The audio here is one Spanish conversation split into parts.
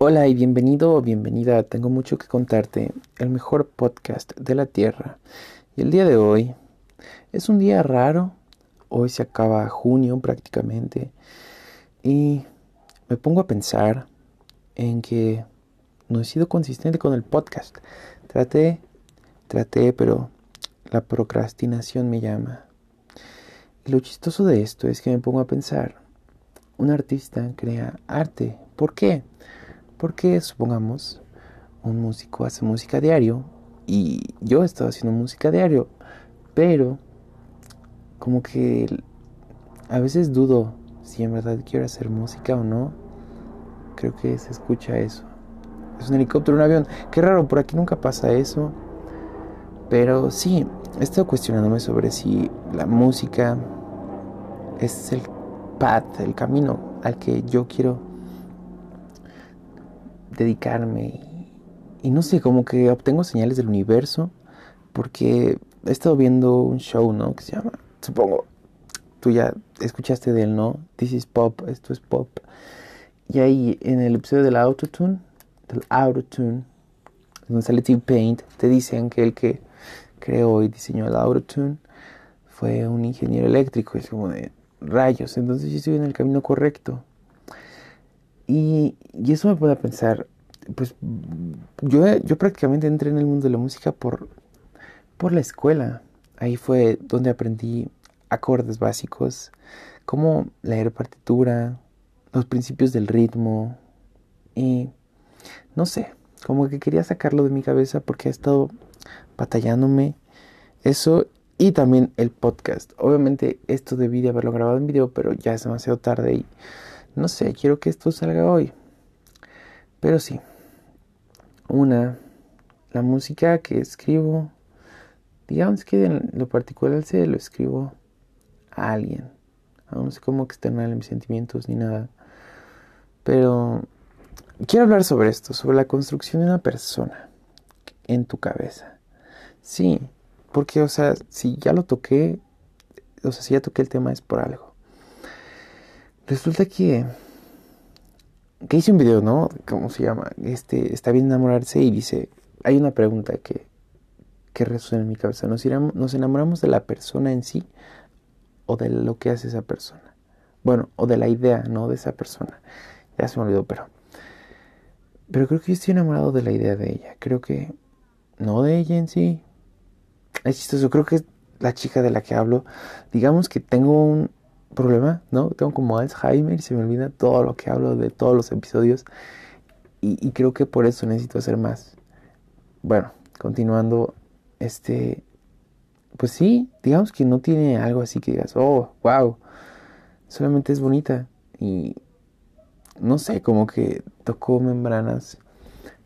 Hola y bienvenido o bienvenida. Tengo mucho que contarte. El mejor podcast de la Tierra. Y el día de hoy es un día raro. Hoy se acaba junio prácticamente. Y me pongo a pensar en que no he sido consistente con el podcast. Traté, traté, pero la procrastinación me llama. Y lo chistoso de esto es que me pongo a pensar. Un artista crea arte. ¿Por qué? Porque supongamos, un músico hace música diario y yo he estado haciendo música diario, pero como que a veces dudo si en verdad quiero hacer música o no. Creo que se escucha eso. Es un helicóptero, un avión. Qué raro, por aquí nunca pasa eso. Pero sí, he estado cuestionándome sobre si la música es el path, el camino al que yo quiero dedicarme. Y, no sé, como que obtengo señales del universo porque he estado viendo un show, ¿no? Que se llama, supongo, tú ya escuchaste de él, ¿no? This is pop, esto es pop. Y ahí en el episodio del autotune, del autotune, donde sale T-Paint, te dicen que el que creó y diseñó el autotune fue un ingeniero eléctrico. Es como de rayos, entonces yo estoy en el camino correcto. Y, eso me puede pensar, pues yo, yo prácticamente entré en el mundo de la música por, por la escuela. Ahí fue donde aprendí acordes básicos, cómo leer partitura, los principios del ritmo y no sé, como que quería sacarlo de mi cabeza porque he estado batallándome eso y también el podcast. Obviamente esto debí de haberlo grabado en video, pero ya es demasiado tarde y no sé, quiero que esto salga hoy. Pero sí. Una, la música que escribo, digamos que en lo particular se lo escribo a alguien. Aún no sé cómo externar mis sentimientos ni nada. Pero quiero hablar sobre esto, sobre la construcción de una persona en tu cabeza. Sí, porque, o sea, si ya lo toqué, o sea, si ya toqué el tema es por algo. Resulta que que hice un video, ¿no? ¿Cómo se llama? Este, está bien enamorarse y dice, hay una pregunta que, que resuena en mi cabeza. ¿Nos, ¿Nos enamoramos de la persona en sí o de lo que hace esa persona? Bueno, o de la idea, ¿no? De esa persona. Ya se me olvidó, pero... Pero creo que yo estoy enamorado de la idea de ella. Creo que... No de ella en sí. Es chistoso. Creo que la chica de la que hablo. Digamos que tengo un, problema, ¿no? Tengo como Alzheimer y se me olvida todo lo que hablo de todos los episodios. Y, creo que por eso necesito hacer más. Bueno, continuando, este, pues sí, digamos que no tiene algo así que digas, oh, wow, solamente es bonita. Y no sé, como que tocó membranas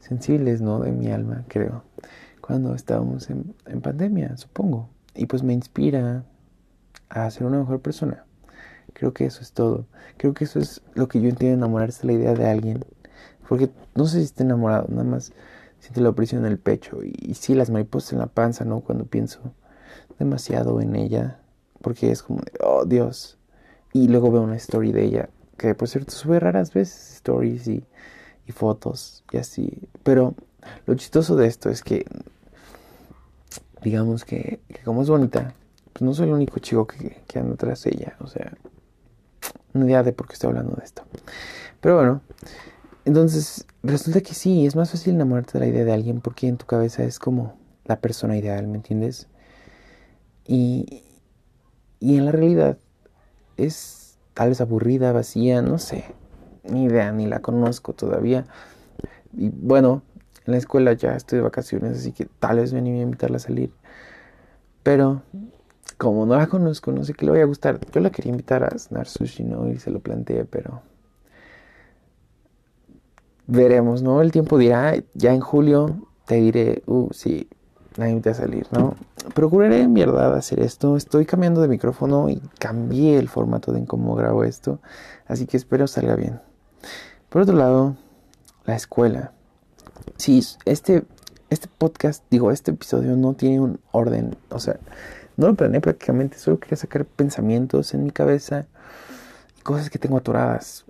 sensibles, ¿no? De mi alma, creo. Cuando estábamos en, en pandemia, supongo. Y pues me inspira a ser una mejor persona. Creo que eso es todo. Creo que eso es lo que yo entiendo enamorarse la idea de alguien. Porque no sé si está enamorado, nada más siente la opresión en el pecho. Y, sí, las mariposas en la panza, ¿no? Cuando pienso demasiado en ella. Porque es como, de, oh Dios. Y luego veo una story de ella. Que por cierto sube raras veces stories y, y fotos y así. Pero lo chistoso de esto es que, digamos que, como es bonita, pues no soy el único chico que anda tras ella. O sea, no idea de por qué estoy hablando de esto. Pero bueno, entonces resulta que sí, es más fácil enamorarte de la idea de alguien porque en tu cabeza es como la persona ideal, ¿me entiendes? Y, y en la realidad es tal vez aburrida, vacía, no sé, ni idea, ni la conozco todavía. Y bueno, en la escuela ya estoy de vacaciones, así que tal vez me a invitarla a salir. Pero como no la conozco, no sé qué le vaya a gustar. Yo la quería invitar a cenar sushi, ¿no? Y se lo planteé, pero veremos, ¿no? El tiempo dirá, ya en julio te diré, uh, sí, la invité a salir, ¿no? Procuraré en verdad hacer esto. Estoy cambiando de micrófono y cambié el formato de cómo grabo esto, así que espero salga bien. Por otro lado, la escuela. Sí, este, este podcast, digo, este episodio no tiene un orden, o sea, no lo planeé prácticamente, solo quería sacar pensamientos en mi cabeza y cosas que tengo atoradas.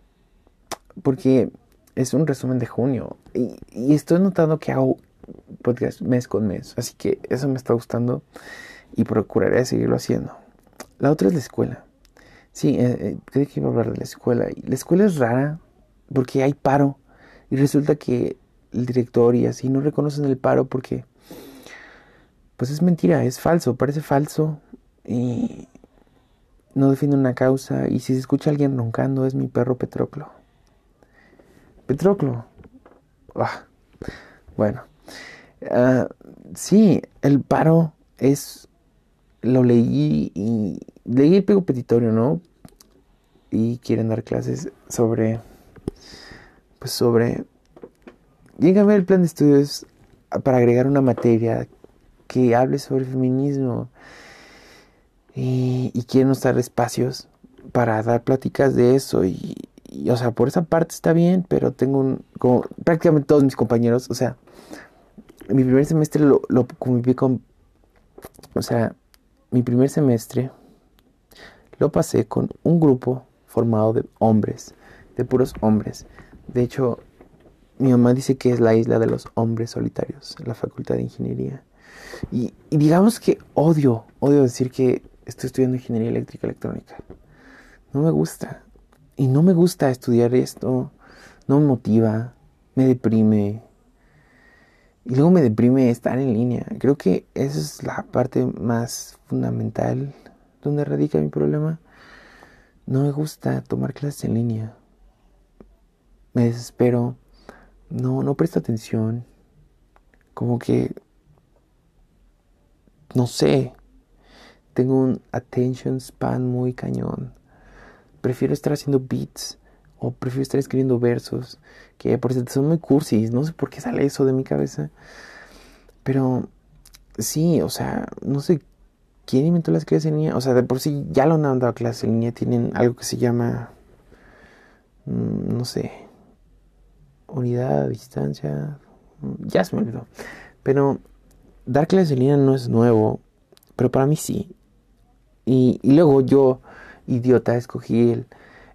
Porque es un resumen de junio. Y, y, estoy notando que hago podcast mes con mes. Así que eso me está gustando y procuraré seguirlo haciendo. La otra es la escuela. Sí, eh, eh que iba a hablar de la escuela. La escuela es rara porque hay paro. Y resulta que el director y así no reconocen el paro porque pues es mentira, es falso, parece falso y no defiende una causa y si se escucha a alguien roncando es mi perro Petroclo. Petroclo. Ah, bueno. Uh, sí, el paro es lo leí y leí el pego petitorio, ¿no? Y quieren dar clases sobre pues sobre llega el plan de estudios para agregar una materia que hable sobre feminismo y, y quieren usar espacios para dar pláticas de eso y, o sea por esa parte está bien pero tengo un como prácticamente todos mis compañeros o sea mi primer semestre lo, lo con o sea mi primer semestre lo pasé con un grupo formado de hombres de puros hombres de hecho mi mamá dice que es la isla de los hombres solitarios, la facultad de ingeniería. Y, digamos que odio, odio decir que estoy estudiando ingeniería eléctrica electrónica. No me gusta. Y no me gusta estudiar esto. No me motiva. Me deprime. Y luego me deprime estar en línea. Creo que esa es la parte más fundamental donde radica mi problema. No me gusta tomar clases en línea. Me desespero no, no presta atención. Como que, no sé, tengo un attention span muy cañón. Prefiero estar haciendo beats o prefiero estar escribiendo versos que por cierto son muy cursis. No sé por qué sale eso de mi cabeza. Pero sí, o sea, no sé quién inventó las clases en línea. O sea, de por sí ya lo han dado clases en línea. Tienen algo que se llama, mm, no sé, unidad, distancia, ya se me olvidó. Pero dar clases en línea no es nuevo, pero para mí sí. Y, luego yo, idiota, escogí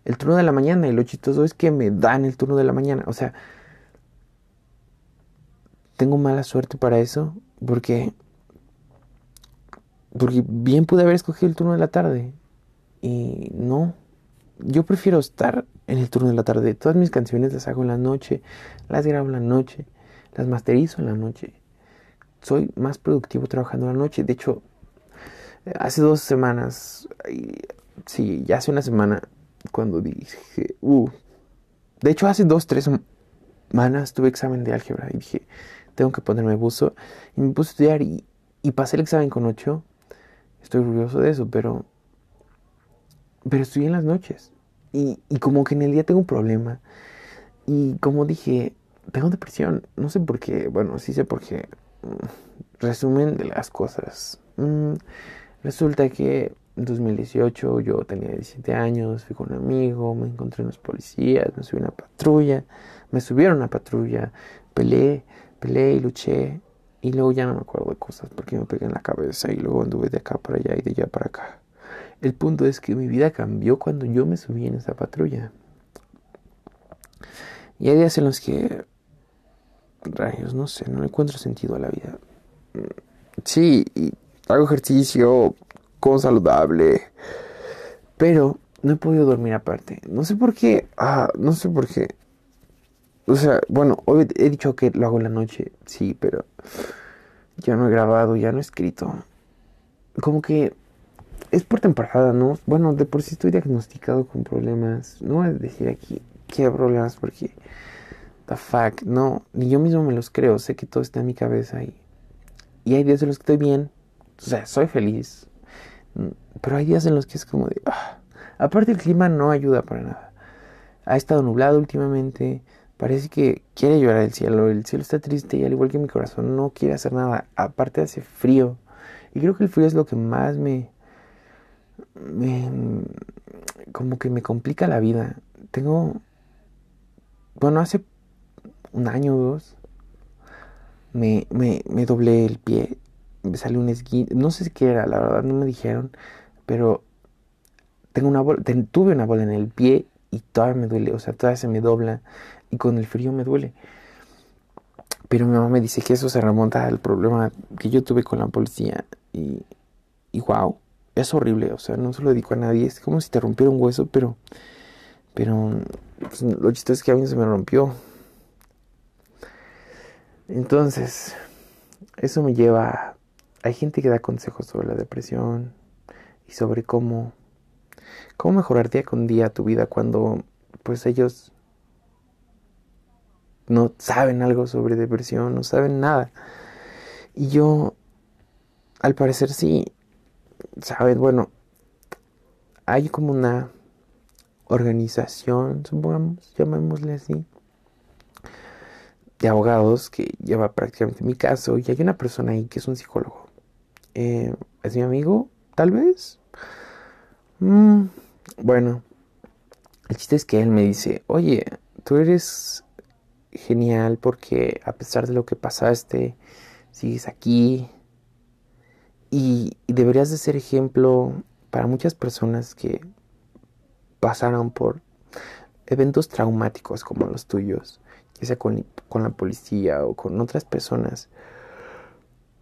el, turno de la mañana y lo chistoso es que me dan el turno de la mañana. O sea, tengo mala suerte para eso porque porque bien pude haber escogido el turno de la tarde y no yo prefiero estar en el turno de la tarde. Todas mis canciones las hago en la noche, las grabo en la noche, las masterizo en la noche. Soy más productivo trabajando la noche. De hecho, hace dos semanas, sí, ya hace una semana, cuando dije, uh, de hecho hace dos, tres semanas tuve examen de álgebra y dije, tengo que ponerme buzo. Y me puse a estudiar y, y pasé el examen con ocho. Estoy orgulloso de eso, pero pero estoy en las noches. Y, y como que en el día tengo un problema. Y como dije, tengo depresión. No sé por qué. Bueno, sí sé por qué. Mm, resumen de las cosas. Mm, resulta que en 2018 yo tenía 17 años, fui con un amigo, me encontré en los policías, me subí a una patrulla, me subieron a una patrulla, peleé, peleé y luché. Y luego ya no me acuerdo de cosas porque me pegué en la cabeza y luego anduve de acá para allá y de allá para acá. El punto es que mi vida cambió cuando yo me subí en esa patrulla. Y hay días en los que, rayos, no sé, no encuentro sentido a la vida. Sí, hago ejercicio, como saludable, pero no he podido dormir aparte. No sé por qué, ah, no sé por qué. O sea, bueno, he dicho que lo hago en la noche, sí, pero ya no he grabado, ya no he escrito. Como que es por temporada, ¿no? Bueno, de por sí estoy diagnosticado con problemas. No voy a decir aquí qué problemas porque... The fuck, no, ni yo mismo me los creo, sé que todo está en mi cabeza y, y hay días en los que estoy bien, o sea, soy feliz, mm, pero hay días en los que es como de... Ah. Aparte el clima no ayuda para nada. Ha estado nublado últimamente, parece que quiere llorar el cielo, el cielo está triste y al igual que mi corazón no quiere hacer nada, aparte hace frío. Y creo que el frío es lo que más me, me, como que me complica la vida. Tengo, bueno, hace un año o dos, me, me, me doblé el pie, me salió un esguince, no sé qué era, la verdad no me dijeron, pero tengo una bola, tuve una bola en el pie y todavía me duele, o sea, todavía se me dobla. y con el frío me duele. Pero mi mamá me dice que eso se remonta al problema que yo tuve con la policía y, y wow, es horrible, o sea, no se lo dedico a nadie, es como si te rompiera un hueso, pero, pero pues, lo chistoso es que a mí se me rompió. Entonces, eso me lleva, hay gente que da consejos sobre la depresión y sobre cómo, cómo mejorar día con día tu vida cuando, pues ellos no saben algo sobre depresión, no saben nada. Y yo, al parecer sí, ¿sabes? Bueno, hay como una organización, supongamos, llamémosle así, de abogados que lleva prácticamente mi caso y hay una persona ahí que es un psicólogo. Eh, ¿Es mi amigo? Tal vez. Mm, bueno, el chiste es que él me dice, oye, tú eres genial porque a pesar de lo que pasaste, sigues aquí, y, deberías de ser ejemplo para muchas personas que pasaron por eventos traumáticos como los tuyos, ya sea con, con, la policía o con otras personas.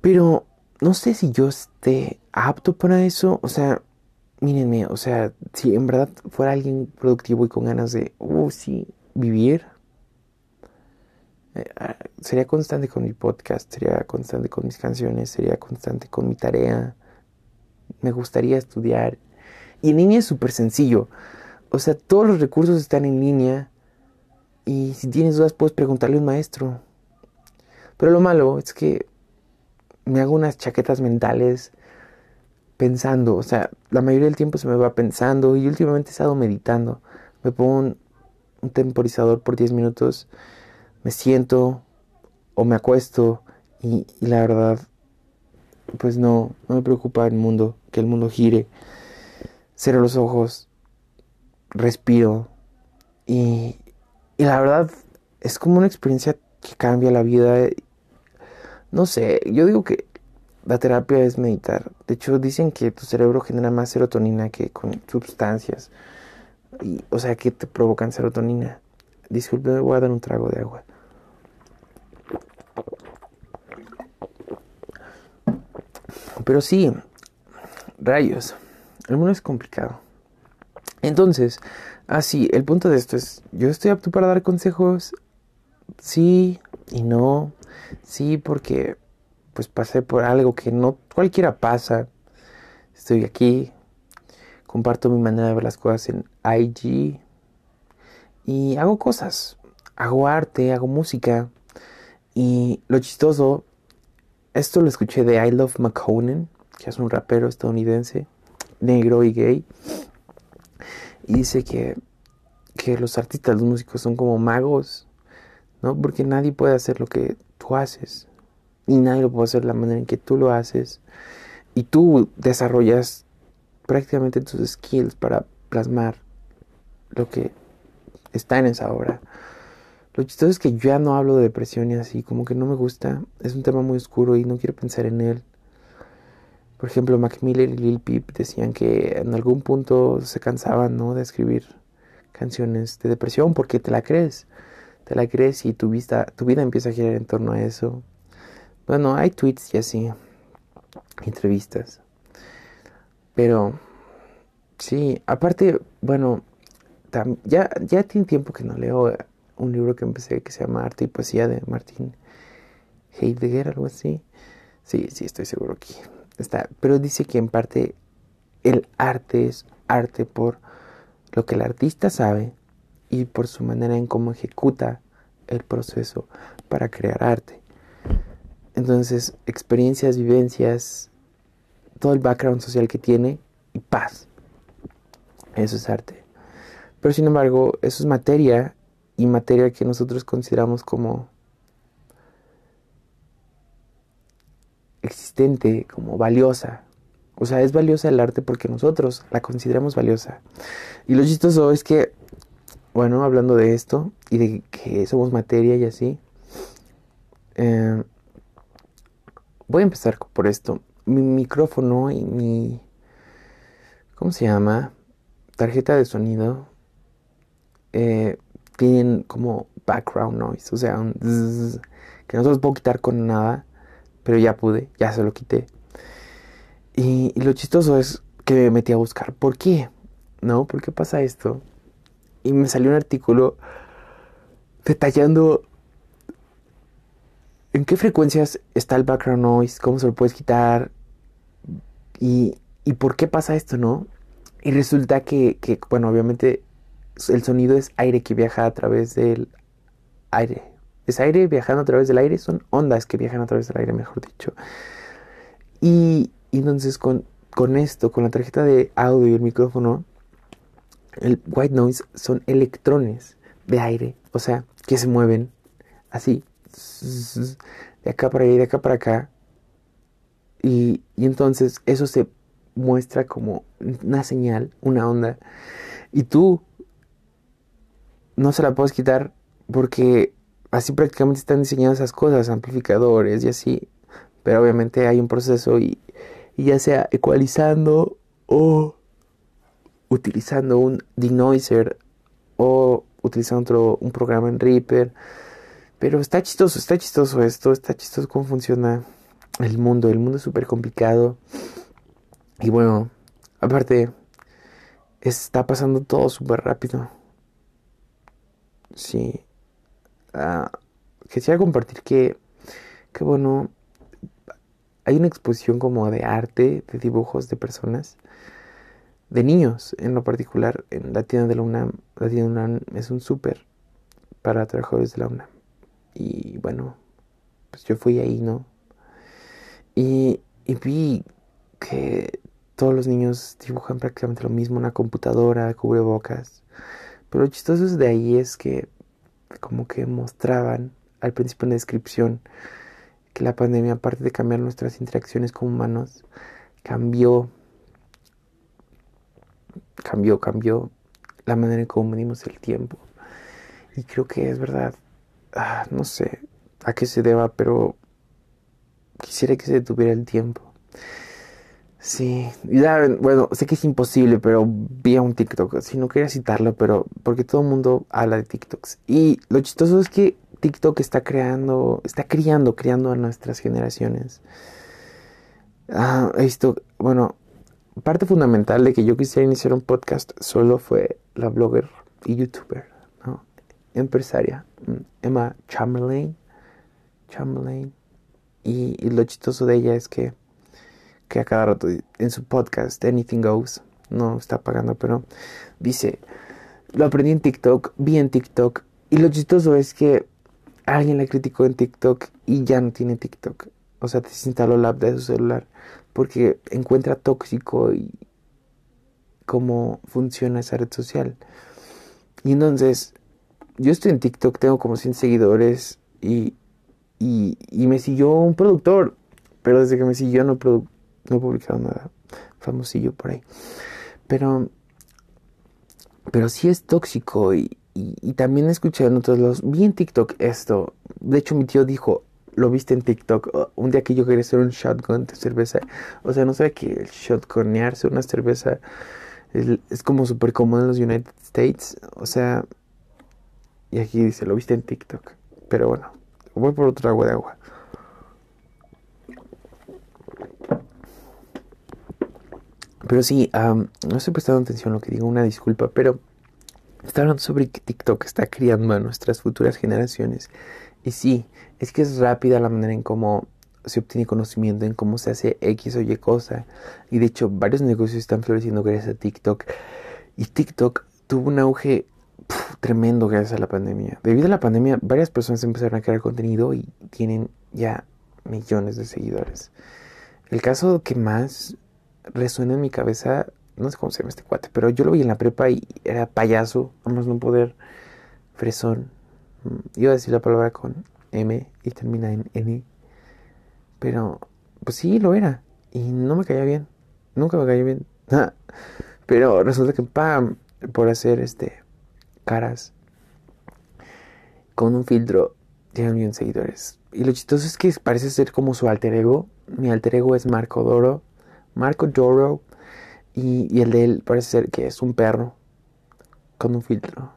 Pero no sé si yo esté apto para eso. O sea, mírenme, o sea, si en verdad fuera alguien productivo y con ganas de, uh, sí, vivir, eh, ah, sería constante con mi podcast, sería constante con mis canciones, sería constante con mi tarea. Me gustaría estudiar. Y en línea es súper sencillo. O sea, todos los recursos están en línea. Y si tienes dudas puedes preguntarle a un maestro. Pero lo malo es que me hago unas chaquetas mentales pensando. O sea, la mayoría del tiempo se me va pensando. Y últimamente he estado meditando. Me pongo un, temporizador por 10 minutos me siento o me acuesto y, la verdad, pues no, no me preocupa el mundo, que el mundo gire. Cierro los ojos, respiro y, y la verdad es como una experiencia que cambia la vida. No sé, yo digo que la terapia es meditar. De hecho, dicen que tu cerebro genera más serotonina que con sustancias. Y, o sea, que te provocan serotonina. Disculpe, voy a dar un trago de agua. Pero sí, rayos, el mundo es complicado. Entonces, así, el punto de esto es, yo estoy apto para dar consejos, sí y no, sí porque pues pasé por algo que no cualquiera pasa. Estoy aquí, comparto mi manera de ver las cosas en IG y hago cosas, hago arte, hago música y lo chistoso esto lo escuché de I Love McConan, que es un rapero estadounidense, negro y gay. Y dice que, que los artistas, los músicos son como magos, ¿no? Porque nadie puede hacer lo que tú haces. Y nadie lo puede hacer de la manera en que tú lo haces. Y tú desarrollas prácticamente tus skills para plasmar lo que está en esa obra. Lo chistoso es que yo ya no hablo de depresión y así, como que no me gusta. Es un tema muy oscuro y no quiero pensar en él. Por ejemplo, Mac Miller y Lil Peep decían que en algún punto se cansaban, ¿no? De escribir canciones de depresión porque te la crees. Te la crees y tu, vista, tu vida empieza a girar en torno a eso. Bueno, hay tweets y así, entrevistas. Pero, sí, aparte, bueno, ya, ya tiene tiempo que no leo un libro que empecé que se llama Arte y Poesía de Martín Heidegger, algo así. Sí, sí, estoy seguro que está. Pero dice que en parte el arte es arte por lo que el artista sabe y por su manera en cómo ejecuta el proceso para crear arte. Entonces, experiencias, vivencias, todo el background social que tiene y paz. Eso es arte. Pero sin embargo, eso es materia y materia que nosotros consideramos como existente, como valiosa. O sea, es valiosa el arte porque nosotros la consideramos valiosa. Y lo chistoso es que, bueno, hablando de esto y de que somos materia y así, eh, voy a empezar por esto. Mi micrófono y mi, ¿cómo se llama? Tarjeta de sonido. Eh, tienen como background noise, o sea, un que no se los puedo quitar con nada, pero ya pude, ya se lo quité. Y, lo chistoso es que me metí a buscar por qué, ¿no? ¿Por qué pasa esto? Y me salió un artículo detallando en qué frecuencias está el background noise, cómo se lo puedes quitar y, y por qué pasa esto, ¿no? Y resulta que, que, bueno, obviamente el sonido es aire que viaja a través del aire. Es aire viajando a través del aire, son ondas que viajan a través del aire, mejor dicho. Y, entonces con, con esto, con la tarjeta de audio y el micrófono, el white noise son electrones de aire, o sea, que se mueven así, de acá para allá y de acá para acá. Y, y entonces eso se muestra como una señal, una onda. Y tú no se la puedes quitar porque así prácticamente están diseñadas esas cosas, amplificadores y así. Pero obviamente hay un proceso y, ya sea ecualizando o utilizando un denoiser o utilizando otro, un programa en Reaper pero está chistoso, está chistoso esto, está chistoso cómo funciona el mundo. El mundo es súper complicado. Y bueno, aparte, está pasando todo súper rápido. Sí. Uh, quisiera compartir que, que, bueno, hay una exposición como de arte, de dibujos de personas, de niños en lo particular, en la tienda de la UNAM. La tienda de la UNAM es un súper para trabajadores de la UNAM. Y bueno, pues yo fui ahí, ¿no? Y, y vi que todos los niños dibujan prácticamente lo mismo, una computadora, cubrebocas. Pero lo chistoso de ahí es que como que mostraban al principio en la descripción que la pandemia, aparte de cambiar nuestras interacciones como humanos, cambió, cambió, cambió la manera en cómo medimos el tiempo. Y creo que es verdad. Ah, no sé a qué se deba, pero quisiera que se detuviera el tiempo. Sí, ya, bueno, sé que es imposible, pero vi a un TikTok, si no quería citarlo, pero porque todo el mundo habla de TikToks. Y lo chistoso es que TikTok está creando, está criando, criando a nuestras generaciones. Ah, esto, bueno, parte fundamental de que yo quisiera iniciar un podcast solo fue la blogger y youtuber empresaria, mm, Emma Chamberlain. Chamberlain. Y, lo chistoso de ella es que, que a cada rato en su podcast, Anything Goes, no está pagando, pero dice, lo aprendí en TikTok, vi en TikTok, y lo chistoso es que alguien la criticó en TikTok y ya no tiene TikTok. O sea, desinstaló la app de su celular porque encuentra tóxico y cómo funciona esa red social. Y entonces yo estoy en TikTok, tengo como 100 seguidores y, y, me siguió un productor, pero desde que me siguió no, no he publicado nada famosillo por ahí. Pero, pero sí es tóxico y, y, también escuché en otros lados, vi en TikTok esto, de hecho mi tío dijo, lo viste en TikTok, oh, un día que yo quería hacer un shotgun de cerveza, o sea, no sé que el shotgunearse una cerveza es, es como súper común en los United States, o sea, y aquí dice, lo viste en TikTok. Pero bueno, voy por otro agua de agua. Pero sí, no estoy prestando atención a lo que digo, una disculpa, pero está hablando sobre que TikTok está criando a nuestras futuras generaciones. Y sí, es que es rápida la manera en cómo se obtiene conocimiento, en cómo se hace X o Y cosa. Y de hecho, varios negocios están floreciendo gracias a TikTok. Y TikTok tuvo un auge tremendo gracias a la pandemia. Debido a la pandemia, varias personas empezaron a crear contenido y tienen ya millones de seguidores. El caso que más resuena en mi cabeza, no sé cómo se llama este cuate, pero yo lo vi en la prepa y era payaso, vamos no poder, fresón. Mm, iba a decir la palabra con M y termina en N. Pero, pues sí, lo era. Y no me caía bien. Nunca me cayó bien. pero resulta que, pam, por hacer este caras con un filtro tienen bien seguidores. Y lo chistoso es que parece ser como su alter ego. Mi alter ego es Marco Doro. Marco Doro. Y, el de él parece ser que es un perro con un filtro.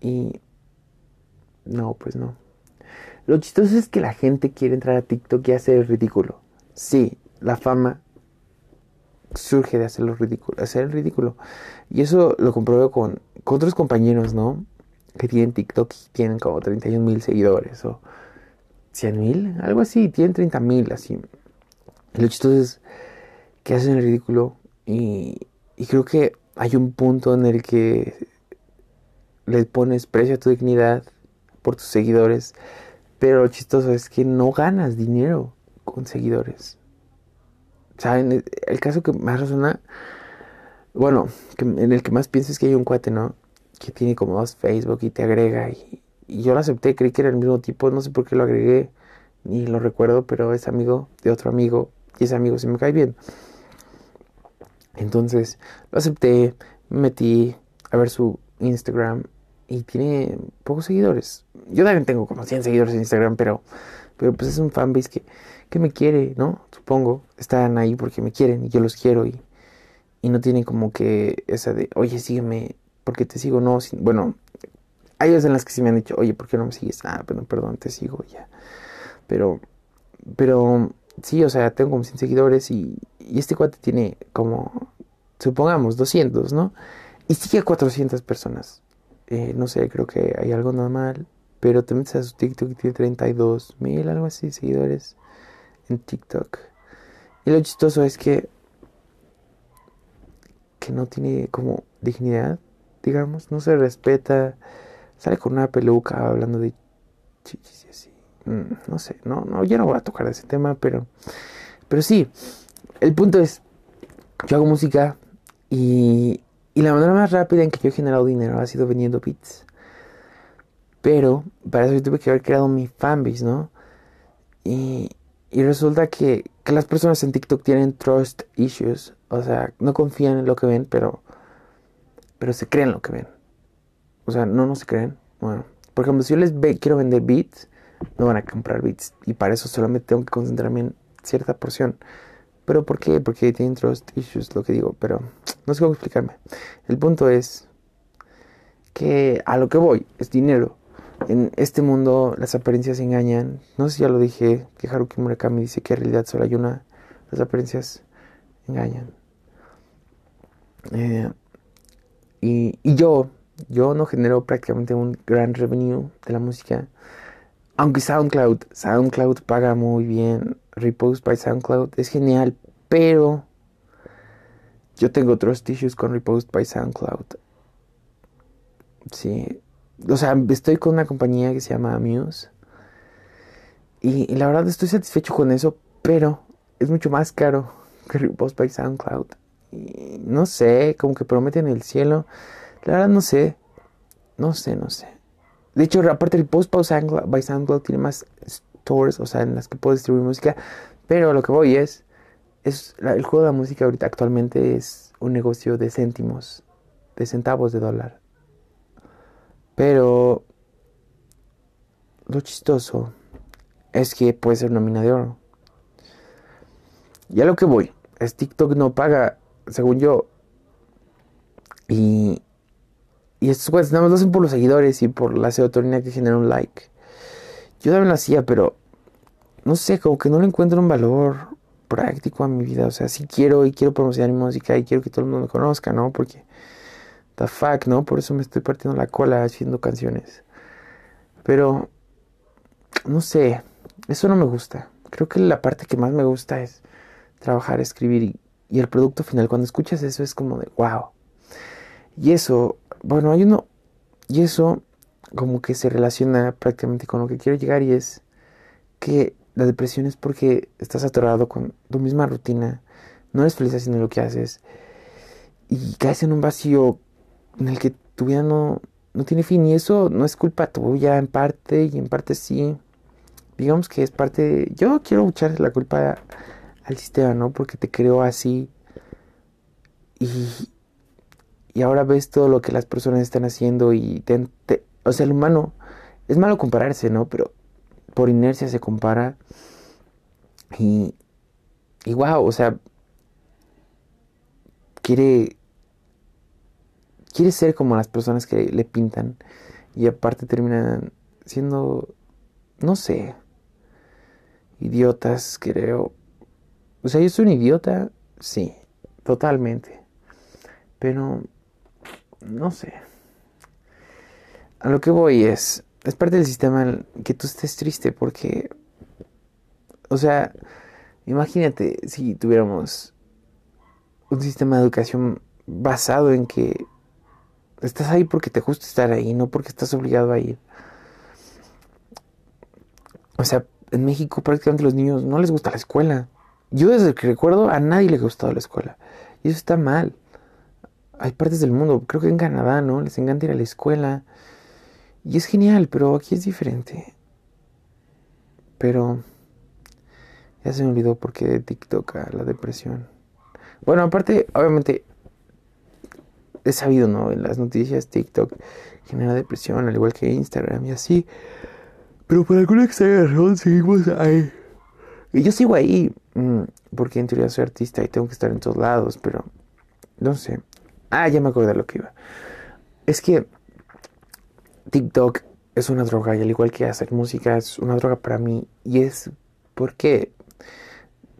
Y, No, pues no. Lo chistoso es que la gente quiere entrar a TikTok y hacer el ridículo. Sí, la fama surge de hacer, ridículo, hacer el ridículo. Y eso lo compruebo con, otros compañeros, ¿no? Que tienen TikTok y tienen como 31 mil seguidores o 100 mil, algo así, tienen 30 mil, así. Lo chistoso es que hacen el ridículo y, y creo que hay un punto en el que le pones precio a tu dignidad por tus seguidores, pero lo chistoso es que no ganas dinero con seguidores. ¿Saben? El caso que más resuena, bueno, en el que más pienso es que hay un cuate, ¿no? Que tiene como dos Facebook y te agrega y, yo lo acepté, creí que era el mismo tipo, no sé por qué lo agregué, ni lo recuerdo, pero es amigo de otro amigo y ese amigo se me cae bien. Entonces lo acepté, me metí a ver su Instagram y tiene pocos seguidores. Yo también tengo como 100 seguidores en Instagram, pero, pero pues es un fanbase que, que me quiere, ¿no? Supongo. Están ahí porque me quieren y yo los quiero y, y no tienen como que esa de, oye, sígueme, porque te sigo, no. bueno, hay veces en las que sí me han dicho, oye, ¿por qué no me sigues? Ah, bueno, perdón, te sigo ya. Pero, pero sí, o sea, tengo como 100 seguidores y, este cuate tiene como, supongamos, 200, ¿no? Y sigue a 400 personas. Eh, no sé, creo que hay algo normal. Pero te metes a su TikTok y tiene 32 mil, algo así, seguidores en TikTok. Y lo chistoso es que, que no tiene como dignidad, digamos, no se respeta. Sale con una peluca hablando de chichis y así. Mm, no sé, no, no, yo no voy a tocar ese tema, pero, pero sí, el punto es, yo hago música y, y la manera más rápida en que yo he generado dinero ha sido vendiendo beats. Pero para eso tuve que haber creado mi fanbase, ¿no? Y, y resulta que, que, las personas en TikTok tienen trust issues. O sea, no confían en lo que ven, pero, pero se creen lo que ven. O sea, no, no se creen. Bueno, por ejemplo, si yo les quiero vender beats, no van a comprar beats. Y para eso solamente tengo que concentrarme en cierta porción. ¿Pero por qué? Porque tienen trust issues, lo que digo, pero no sé cómo explicarme. El punto es que a lo que voy es dinero. En este mundo las apariencias engañan. No sé si ya lo dije, que Haruki Murakami dice que en realidad solo hay una. Las apariencias engañan. Eh, y, y yo, yo no genero prácticamente un gran revenue de la música. Aunque SoundCloud, SoundCloud paga muy bien Repost by SoundCloud es genial, pero yo tengo otros tissues con Repost by SoundCloud. Sí, o sea, estoy con una compañía que se llama Muse. Y, la verdad estoy satisfecho con eso, pero es mucho más caro que Repost by SoundCloud. Y no sé, como que prometen el cielo. La verdad no sé. No sé, no sé. De hecho, aparte el Post by SoundCloud tiene más o sea, en las que puedo distribuir música. Pero lo que voy es, es el juego de la música ahorita actualmente es un negocio de céntimos, de centavos de dólar. Pero lo chistoso es que puede ser una mina de oro. Ya lo que voy, es TikTok no paga, según yo. Y, y estos pues nada más lo hacen por los seguidores y por la serotonina que genera un like. Yo también lo hacía, pero no sé, como que no le encuentro un valor práctico a mi vida. O sea, sí quiero y quiero promocionar mi música y quiero que todo el mundo me conozca, ¿no? Porque, the fuck, ¿no? Por eso me estoy partiendo la cola haciendo canciones. Pero, no sé, eso no me gusta. Creo que la parte que más me gusta es trabajar, escribir y el producto final. Cuando escuchas eso es como de, wow. Y eso, bueno, hay uno, y eso como que se relaciona prácticamente con lo que quiero llegar y es que la depresión es porque estás atorado con tu misma rutina, no eres feliz haciendo lo que haces y caes en un vacío en el que tu vida no, no tiene fin y eso no es culpa tuya en parte y en parte sí. Digamos que es parte... Yo quiero echar la culpa al sistema, ¿no? Porque te creo así y, y ahora ves todo lo que las personas están haciendo y o sea, el humano, es malo compararse, ¿no? Pero por inercia se compara y, y wow, o sea, quiere, quiere ser como las personas que le pintan y aparte terminan siendo, no sé, idiotas, creo. O sea, yo soy un idiota, sí, totalmente. Pero, no sé. A lo que voy es, es parte del sistema que tú estés triste porque, o sea, imagínate si tuviéramos un sistema de educación basado en que estás ahí porque te gusta estar ahí, no porque estás obligado a ir. O sea, en México prácticamente los niños no les gusta la escuela. Yo desde que recuerdo a nadie le ha gustado la escuela. Y eso está mal. Hay partes del mundo, creo que en Canadá, ¿no? Les encanta ir a la escuela. Y es genial, pero aquí es diferente. Pero ya se me olvidó porque de TikTok a la depresión. Bueno, aparte, obviamente, he sabido, ¿no? En las noticias TikTok genera depresión, al igual que Instagram y así. Pero por alguna extraña razón seguimos ahí. Y yo sigo ahí, mm, porque en teoría soy artista y tengo que estar en todos lados, pero no sé. Ah, ya me acordé de lo que iba. Es que TikTok es una droga y al igual que hacer música es una droga para mí. Y es, ¿por qué?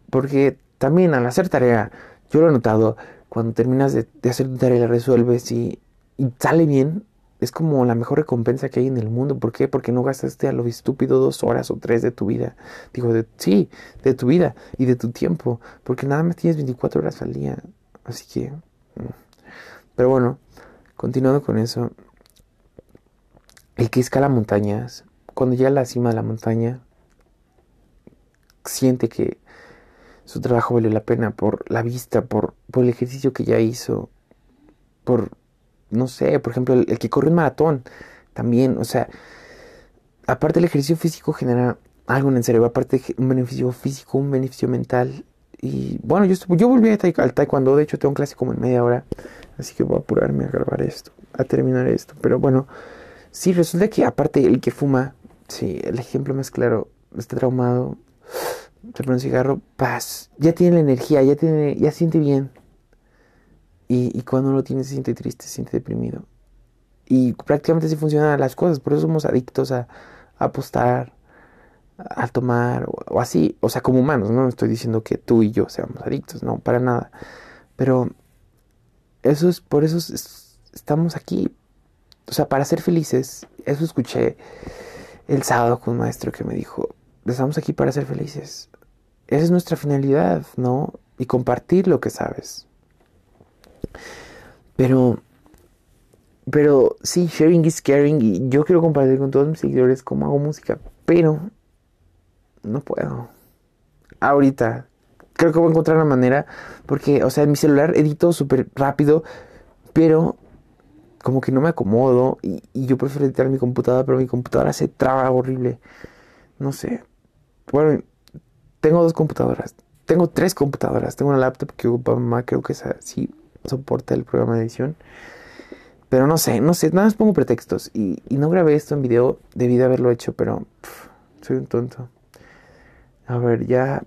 Porque también al hacer tarea, yo lo he notado, cuando terminas de, hacer tu tarea y la resuelves y, y sale bien, es como la mejor recompensa que hay en el mundo. ¿Por qué? Porque no gastaste a lo estúpido dos horas o tres de tu vida. Digo, de, sí, de tu vida y de tu tiempo. Porque nada más tienes 24 horas al día. Así que... Pero bueno, continuando con eso. El que escala montañas, cuando llega a la cima de la montaña, siente que su trabajo vale la pena por la vista, por, por el ejercicio que ya hizo, por no sé, por ejemplo, el, que corre un maratón, también, o sea, aparte el ejercicio físico genera algo en el cerebro, aparte un beneficio físico, un beneficio mental. Y bueno, yo, yo volví al taekwondo, de hecho tengo clase como en media hora, así que voy a apurarme a grabar esto, a terminar esto. Pero bueno, sí, resulta que aparte el que fuma, sí, el ejemplo más claro, está traumado, se pone un cigarro, paz, ya tiene la energía, ya tiene, ya siente bien. Y, cuando no lo tiene se siente triste, se siente deprimido. Y prácticamente así funcionan las cosas. Por eso somos adictos a, apostar, a tomar o, así. O sea, como humanos, no estoy diciendo que tú y yo seamos adictos, no, para nada. Pero eso es, por eso estamos aquí. O sea, para ser felices. Eso escuché el sábado con un maestro que me dijo, estamos aquí para ser felices. Esa es nuestra finalidad, ¿no? Y compartir lo que sabes. Pero, pero sí, sharing is caring y yo quiero compartir con todos mis seguidores cómo hago música, pero no puedo. Ahorita, creo que voy a encontrar una manera, porque, o sea, en mi celular edito súper rápido, pero como que no me acomodo y, yo prefiero editar mi computadora, pero mi computadora se traba horrible. No sé. Bueno, tengo dos computadoras. Tengo tres computadoras. Tengo una laptop que ocupa mamá, creo que es así soporta el programa de edición. Pero no sé, no sé, nada más pongo pretextos. Y, no grabé esto en video, debí de haberlo hecho, pero soy un tonto. A ver, ya,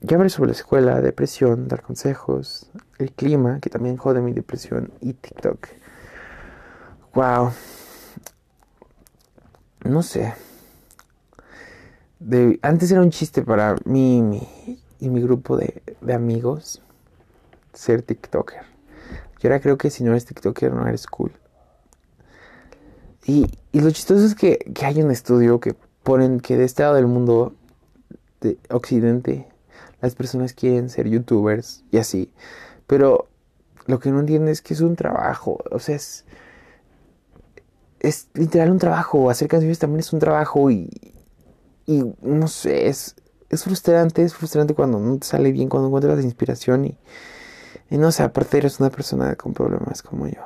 ya hablé sobre la escuela, depresión, dar consejos, el clima, que también jode mi depresión, y TikTok. Wow. No sé. Antes era un chiste para mí y mi, grupo de, de amigos ser TikToker. Y ahora creo que si no eres TikToker no eres cool. Y, lo chistoso es que, hay un estudio que ponen que de este lado del mundo, de Occidente, las personas quieren ser youtubers y así. Pero lo que no entienden es que es un trabajo. O sea, es, es literal un trabajo. Hacer canciones también es un trabajo y, y no sé, es, frustrante. Es frustrante cuando no te sale bien, cuando encuentras inspiración y y no sé, aparte eres una persona con problemas como yo.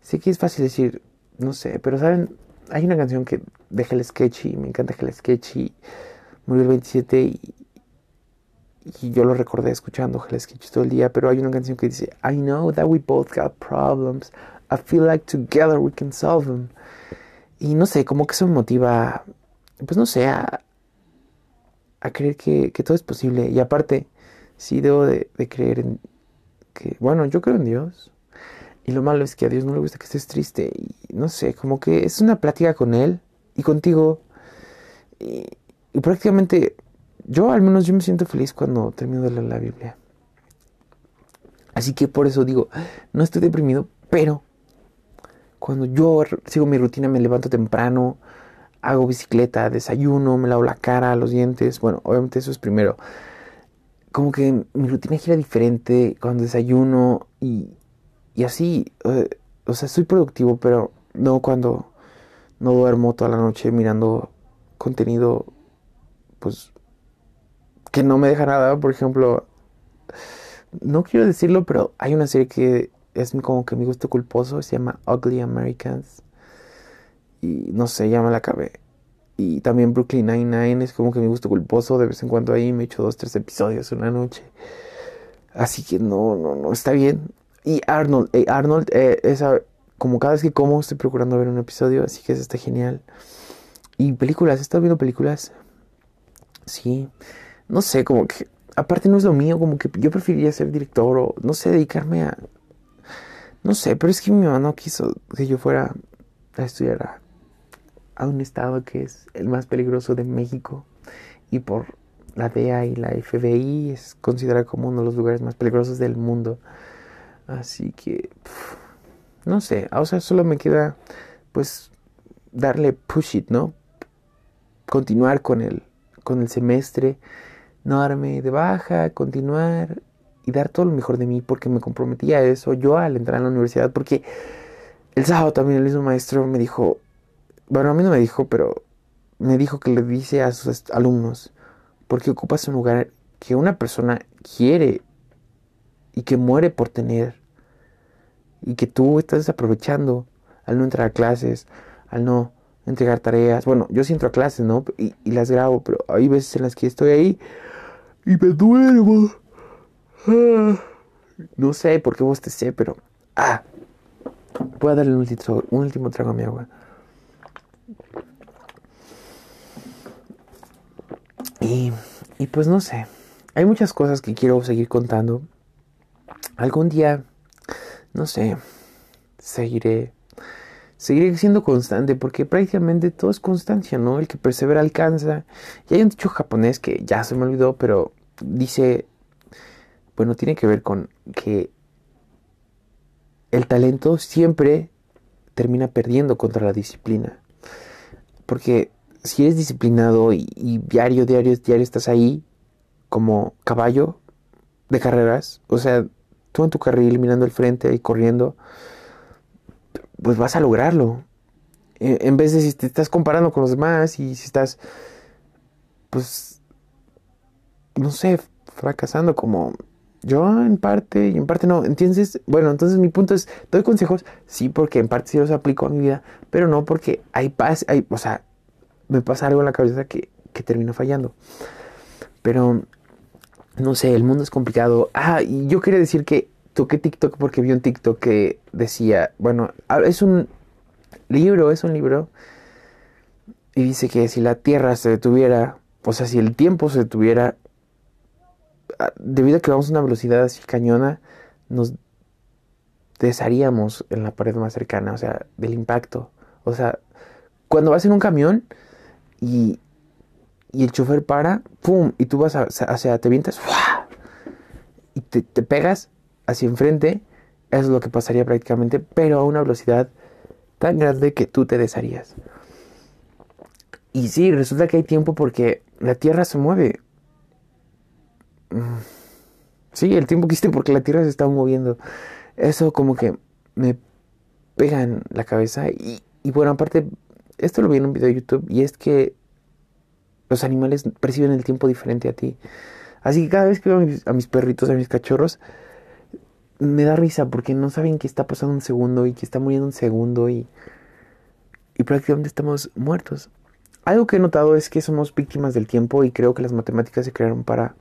Sí que es fácil decir, no sé, pero saben, hay una canción que de Hell Sketchy, me encanta Hell Sketchy, murió el 27 y, yo lo recordé escuchando Hell Sketchy todo el día, pero hay una canción que dice, I know that we both got problems, I feel like together we can solve them. Y no sé, como que eso me motiva, pues no sé, a, a creer que, que todo es posible. Y aparte, sí debo de, creer en que, bueno, yo creo en Dios. Y lo malo es que a Dios no le gusta que estés triste. Y no sé, como que es una plática con Él. y contigo. Y, y prácticamente yo al menos yo me siento feliz cuando termino de leer la Biblia. Así que por eso digo, no estoy deprimido, pero cuando yo sigo mi rutina, me levanto temprano, hago bicicleta, desayuno, me lavo la cara, los dientes, bueno, obviamente eso es primero. Como que mi rutina gira diferente cuando desayuno y, y así, o sea, soy productivo, pero no cuando no duermo toda la noche mirando contenido, pues, que no me deja nada, por ejemplo, no quiero decirlo, pero hay una serie que es como que mi gusto culposo, se llama Ugly Americans. Y no sé, ya me la acabé. Y también Brooklyn Nine-Nine es como que mi gusto culposo. De vez en cuando ahí me echo dos, tres episodios una noche. Así que no, no, no, está bien. Y Arnold, eh, Arnold, eh, esa, como cada vez que como estoy procurando ver un episodio, así que eso está genial. Y películas, ¿he estado viendo películas? Sí. No sé, como que, aparte no es lo mío, como que yo preferiría ser director o, no sé, dedicarme a, no sé, pero es que mi mamá no quiso que yo fuera a estudiar a, un estado que es el más peligroso de México y por la DEA y la FBI es considerado como uno de los lugares más peligrosos del mundo. Así que, no sé, o sea, solo me queda pues darle push it, ¿no? Continuar con el, con el semestre, no darme de baja, continuar y dar todo lo mejor de mí porque me comprometí a eso yo al entrar en la universidad porque el sábado también el mismo maestro me dijo, bueno a mí no me dijo, pero me dijo que le dice a sus alumnos, porque ocupas un lugar que una persona quiere y que muere por tener y que tú estás desaprovechando al no entrar a clases, al no entregar tareas. Bueno, yo sí entro a clases, ¿no? Y, las grabo, pero hay veces en las que estoy ahí y me duermo. No sé por qué vos te sé, pero. Ah. Voy a darle un último, un último trago a mi agua. Y, y pues no sé. Hay muchas cosas que quiero seguir contando. Algún día, no sé, seguiré. Seguiré siendo constante porque prácticamente todo es constancia, ¿no? El que persevera alcanza. Y hay un dicho japonés que ya se me olvidó, pero dice bueno, tiene que ver con que el talento siempre termina perdiendo contra la disciplina. Porque si eres disciplinado y, diario, diario, diario estás ahí como caballo de carreras, o sea, tú en tu carril mirando al frente y corriendo, pues vas a lograrlo. E, en vez de si te estás comparando con los demás y si estás, pues, no sé, fracasando como yo en parte y en parte no. ¿Entiendes? Bueno, entonces mi punto es, doy consejos, sí, porque en parte sí los aplico a mi vida, pero no porque hay paz, hay, o sea, me pasa algo en la cabeza que, que fallando. Pero, no sé, el mundo es complicado. Ah, y yo quería decir que toqué TikTok porque vi un TikTok que decía, bueno, es un libro, es un libro, y dice que si la Tierra se detuviera, o sea, si el tiempo se detuviera, debido a que vamos a una velocidad así cañona, nos desharíamos en la pared más cercana, o sea, del impacto. O sea, cuando vas en un camión y, y el chofer para, ¡pum! Y tú vas hacia, te vientas, y te, te pegas hacia enfrente, eso es lo que pasaría prácticamente, pero a una velocidad tan grande que tú te desharías. Y sí, resulta que hay tiempo porque la Tierra se mueve. Sí, el tiempo existe porque la Tierra se está moviendo. Eso como que me pega en la cabeza. Y, bueno, aparte, esto lo vi en un video de YouTube y es que los animales perciben el tiempo diferente a ti. Así que cada vez que veo a mis, perritos, a mis cachorros, me da risa porque no saben que está pasando un segundo y que está muriendo un segundo y, y prácticamente estamos muertos. Algo que he notado es que somos víctimas del tiempo y creo que las matemáticas se crearon para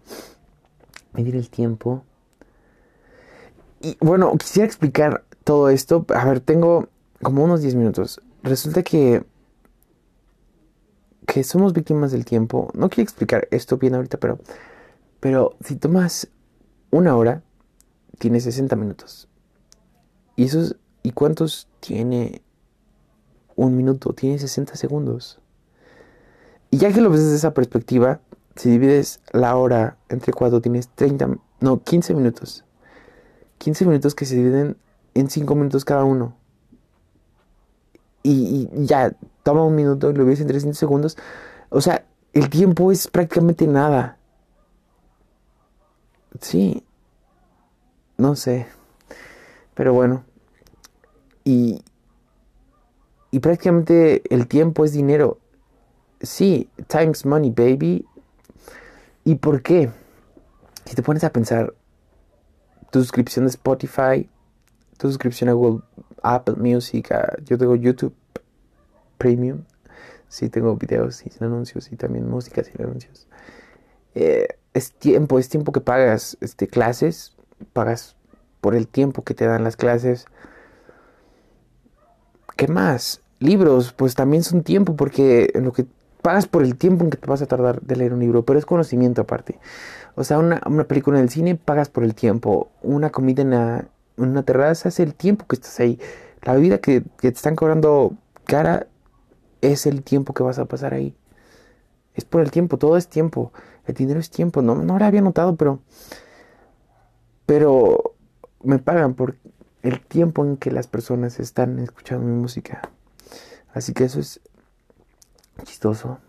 medir el tiempo. Y bueno, quisiera explicar todo esto. A ver, tengo como unos 10 minutos. Resulta que que somos víctimas del tiempo. No quiero explicar esto bien ahorita, pero pero si tomas una hora tiene 60 minutos. ¿Y esos y cuántos tiene un minuto? Tiene 60 segundos. Y ya que lo ves desde esa perspectiva, si divides la hora entre cuatro, tienes 30, no, 15 minutos. 15 minutos que se dividen en 5 minutos cada uno. Y, y, ya, toma un minuto y lo ves en 300 segundos. O sea, el tiempo es prácticamente nada. Sí. No sé. Pero bueno. Y, y prácticamente el tiempo es dinero. Sí, time's money, baby. ¿Y por qué? Si te pones a pensar, tu suscripción de Spotify, tu suscripción a Google, Apple Music, yo tengo YouTube Premium, sí tengo videos sin anuncios y también música sin anuncios. Eh, es tiempo, es tiempo que pagas este, clases, pagas por el tiempo que te dan las clases. ¿Qué más? Libros, pues también son tiempo porque en lo que pagas por el tiempo en que te vas a tardar de leer un libro, pero es conocimiento aparte. O sea, una, película en el cine pagas por el tiempo, una comida en, una terraza es el tiempo que estás ahí. La vida que, que te están cobrando cara es el tiempo que vas a pasar ahí. Es por el tiempo, todo es tiempo. El dinero es tiempo. No, no lo había notado, pero. Pero me pagan por el tiempo en que las personas están escuchando mi música. Así que eso es chistoso.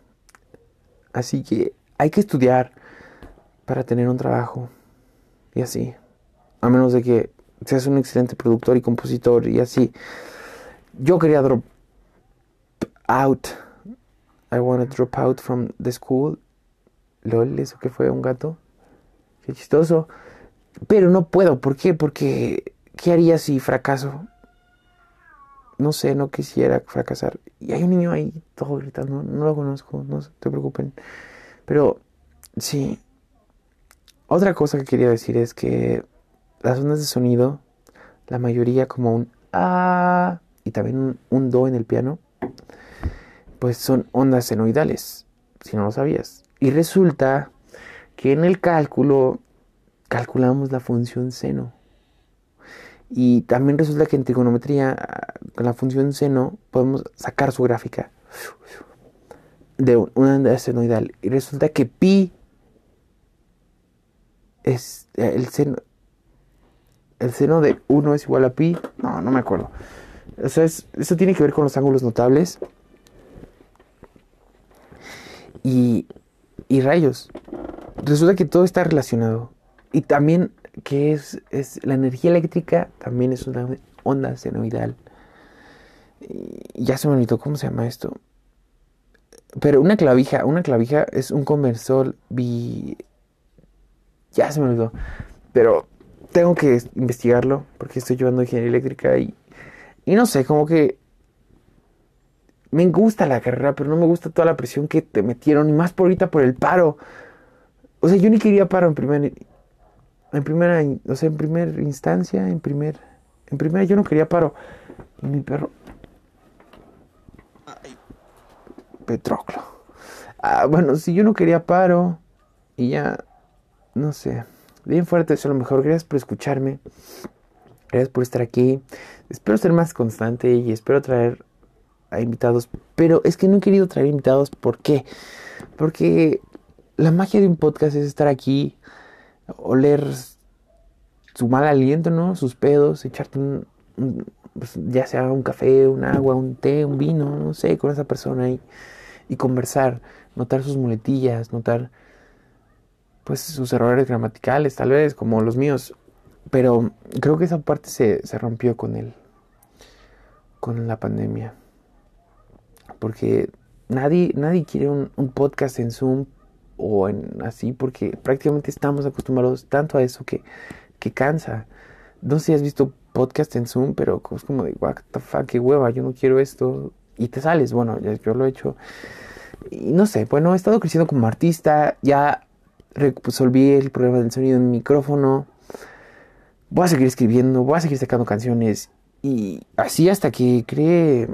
Así que hay que estudiar para tener un trabajo. Y así. A menos de que seas un excelente productor y compositor y así. Yo quería drop out. I want to drop out from the school. LOL, ¿eso que fue? ¿Un gato? Qué chistoso. Pero no puedo. ¿Por qué? Porque ¿qué haría si fracaso? No sé, no quisiera fracasar. Y hay un niño ahí todo gritando. No lo conozco, no se te preocupen. Pero sí. Otra cosa que quería decir es que las ondas de sonido, la mayoría como un A y también un, un Do en el piano, pues son ondas senoidales, si no lo sabías. Y resulta que en el cálculo calculamos la función seno. Y también resulta que en trigonometría, con la función seno, podemos sacar su gráfica de una onda senoidal. Y resulta que pi es el seno. El seno de 1 es igual a pi. No, no me acuerdo. O sea, eso tiene que ver con los ángulos notables. Y, y rayos. Resulta que todo está relacionado. Y también que es, es la energía eléctrica también es una onda senoidal. Y ya se me olvidó cómo se llama esto. Pero una clavija, una clavija es un conversor bi... Ya se me olvidó. Pero tengo que investigarlo porque estoy llevando ingeniería eléctrica y, y no sé, como que me gusta la carrera, pero no me gusta toda la presión que te metieron, y más por ahorita por el paro. O sea, yo ni quería paro en primer, en primera, o sea, en primera instancia, en primer, en primera yo no quería paro. Y mi perro, ay, Petroclo. Ah, bueno, si yo no quería paro y ya, no sé, bien fuerte eso a lo mejor. Gracias por escucharme, gracias por estar aquí. Espero ser más constante y espero traer a invitados, pero es que no he querido traer invitados, ¿por qué? Porque la magia de un podcast es estar aquí, oler su mal aliento, ¿no? Sus pedos, echarte un, pues, ya sea un café, un agua, un té, un vino, no sé, con esa persona y, y conversar, notar sus muletillas, notar pues sus errores gramaticales, tal vez, como los míos. Pero creo que esa parte se, se rompió con él, con la pandemia porque nadie, nadie quiere un, podcast en Zoom o en así, porque prácticamente estamos acostumbrados tanto a eso que, que cansa. No sé si has visto podcast en Zoom, pero es como de, what the fuck, qué hueva, yo no quiero esto. Y te sales, bueno, yo lo he hecho. Y no sé, bueno, he estado creciendo como artista, ya resolví el problema del sonido en mi micrófono. Voy a seguir escribiendo, voy a seguir sacando canciones. Y así hasta que cree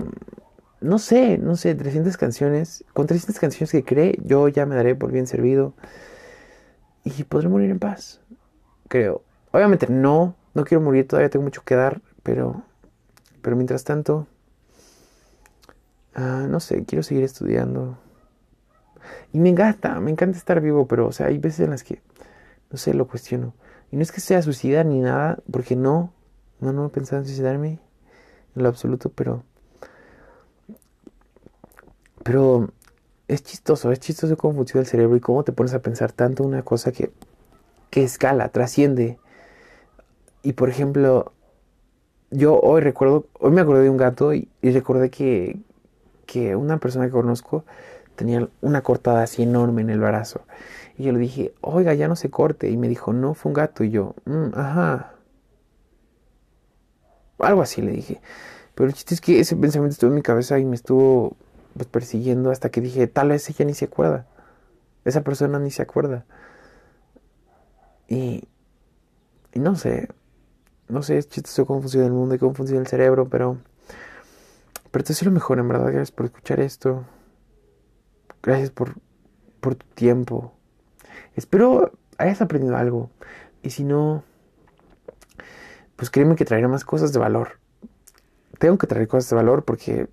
no sé, no sé, 300 canciones. Con 300 canciones que cree, yo ya me daré por bien servido. Y podré morir en paz. Creo. Obviamente no, no quiero morir, todavía tengo mucho que dar, pero, pero mientras tanto, ah, no sé, quiero seguir estudiando. Y me encanta, me encanta estar vivo, pero, o sea, hay veces en las que, no sé, lo cuestiono. Y no es que sea suicida ni nada, porque no, no, no he pensado en suicidarme en lo absoluto, pero... Pero es chistoso, es chistoso cómo funciona el cerebro y cómo te pones a pensar tanto una cosa que, que escala, trasciende. Y por ejemplo, yo hoy recuerdo, hoy me acordé de un gato y, recordé que, que una persona que conozco tenía una cortada así enorme en el brazo. Y yo le dije, oiga, ya no se corte. Y me dijo, no, fue un gato. Y yo, mm, ajá. Algo así le dije. Pero el chiste es que ese pensamiento estuvo en mi cabeza y me estuvo pues, persiguiendo hasta que dije, tal vez ella ni se acuerda. Esa persona ni se acuerda. Y, y no sé, no sé, es chistoso cómo funciona el mundo y cómo funciona el cerebro, pero... Pero te deseo lo mejor, en verdad. Gracias por escuchar esto. Gracias por, por tu tiempo. Espero hayas aprendido algo. Y si no, pues créeme que traeré más cosas de valor. Tengo que traer cosas de valor porque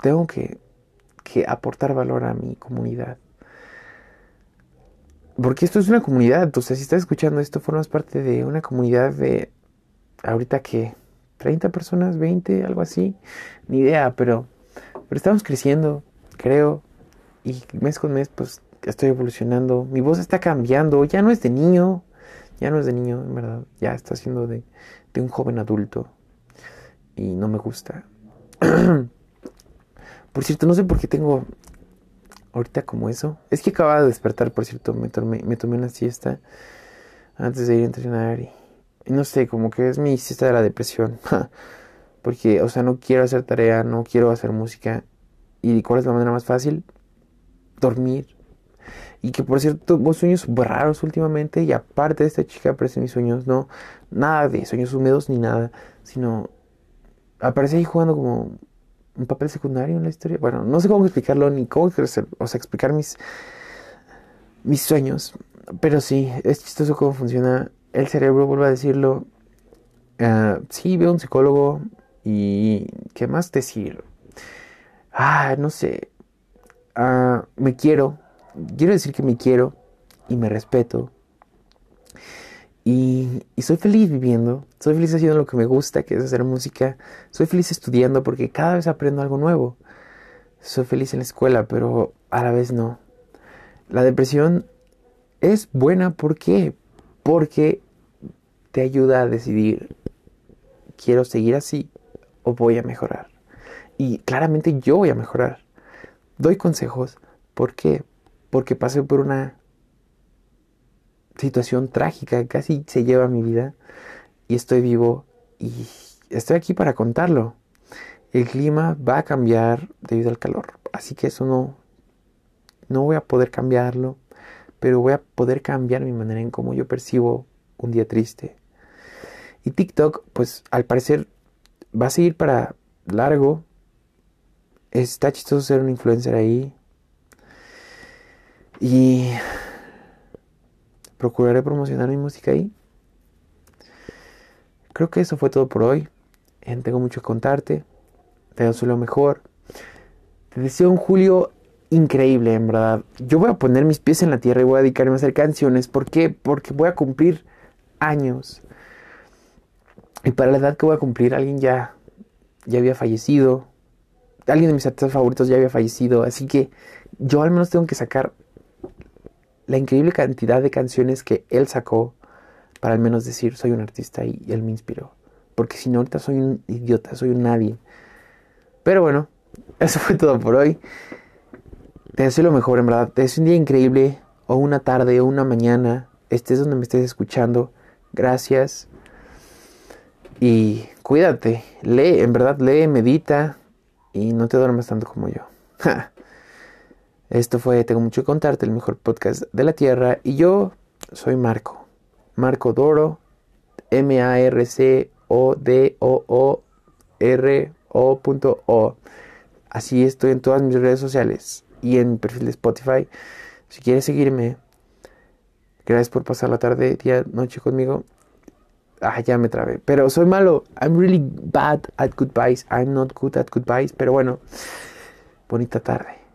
tengo que, que aportar valor a mi comunidad. Porque esto es una comunidad, o sea, si estás escuchando esto, formas parte de una comunidad de ahorita que 30 personas, 20, algo así, ni idea, pero, pero estamos creciendo, creo, y mes con mes pues estoy evolucionando, mi voz está cambiando, ya no es de niño, ya no es de niño, en verdad, ya está siendo de, de un joven adulto y no me gusta. por cierto, no sé por qué tengo ahorita como eso. Es que acababa de despertar, por cierto, me tomé, me tomé una siesta antes de ir a entrenar y, no sé, como que es mi siesta de la depresión. Porque, o sea, no quiero hacer tarea, no quiero hacer música. ¿Y cuál es la manera más fácil? Dormir. Y que por cierto, tuvo sueños raros últimamente. Y aparte de esta chica aparecen mis sueños, no nada de sueños húmedos ni nada, sino aparece ahí jugando como un papel secundario en la historia. Bueno, no sé cómo explicarlo ni cómo o sea, explicar mis, mis sueños. Pero sí, es chistoso cómo funciona el cerebro, vuelvo a decirlo. Uh, sí, veo un psicólogo y ¿qué más decir? Ah, no sé. Uh, me quiero. Quiero decir que me quiero y me respeto y, soy feliz viviendo, soy feliz haciendo lo que me gusta, que es hacer música, soy feliz estudiando porque cada vez aprendo algo nuevo. Soy feliz en la escuela, pero a la vez no. La depresión es buena, ¿por qué? Porque te ayuda a decidir, quiero seguir así o voy a mejorar. Y claramente yo voy a mejorar. Doy consejos, ¿por qué? Porque pasé por una situación trágica casi se lleva mi vida y estoy vivo y estoy aquí para contarlo. El clima va a cambiar debido al calor, así que eso no no voy a poder cambiarlo, pero voy a poder cambiar mi manera en cómo yo percibo un día triste. Y TikTok, pues al parecer va a seguir para largo. Está chistoso ser un influencer ahí. Y procuraré promocionar mi música ahí. Creo que eso fue todo por hoy. tengo mucho que contarte. Te deseo lo mejor. Te deseo un julio increíble, en verdad. Yo voy a poner mis pies en la tierra y voy a dedicarme a hacer canciones. ¿Por qué? Porque voy a cumplir años. Y para la edad que voy a cumplir, alguien ya, ya había fallecido. Alguien de mis artistas favoritos ya había fallecido. Así que yo al menos tengo que sacar la increíble cantidad de canciones que él sacó para al menos decir soy un artista y, él me inspiró. Porque si no, ahorita soy un idiota, soy un nadie. Pero bueno, eso fue todo por hoy. Te deseo lo mejor, en verdad. Te deseo un día increíble, o una tarde, o una mañana, estés donde me estés escuchando. Gracias. Y cuídate, lee, en verdad, lee, medita y no te duermas tanto como yo. Esto fue Tengo mucho que contarte, el mejor podcast de la Tierra. Y yo soy Marco. Marco Doro. M-A-R-C-O-D-O-O-R-O.O. Así estoy en todas mis redes sociales y en mi perfil de Spotify. Si quieres seguirme, gracias por pasar la tarde, día, noche conmigo. Ah, ya me trabé. Pero soy malo. I'm really bad at goodbyes. I'm not good at goodbyes. Pero bueno. Bonita tarde.